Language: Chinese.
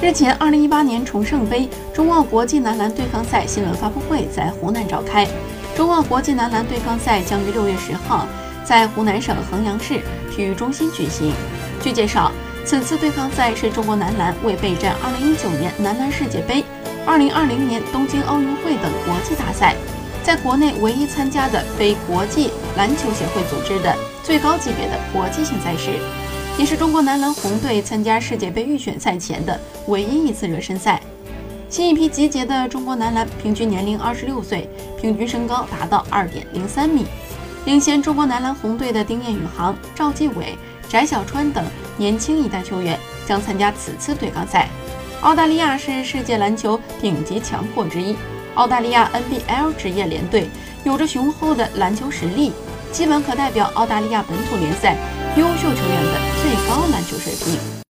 日前，二零一八年重胜杯中澳国际男篮对抗赛新闻发布会在湖南召开。中澳国际男篮对抗赛将于六月十号在湖南省衡阳市体育中心举行。据介绍，此次对抗赛是中国男篮为备战二零一九年男篮世界杯、二零二零年东京奥运会等国际大赛，在国内唯一参加的非国际篮球协会组织的最高级别的国际性赛事。也是中国男篮红队参加世界杯预选赛前的唯一一次热身赛。新一批集结的中国男篮平均年龄二十六岁，平均身高达到二点零三米。领衔中国男篮红队的丁彦雨航、赵继伟、翟小川等年轻一代球员将参加此次对抗赛。澳大利亚是世界篮球顶级强国之一，澳大利亚 NBL 职业联队有着雄厚的篮球实力，基本可代表澳大利亚本土联赛。优秀球员的高篮球水平。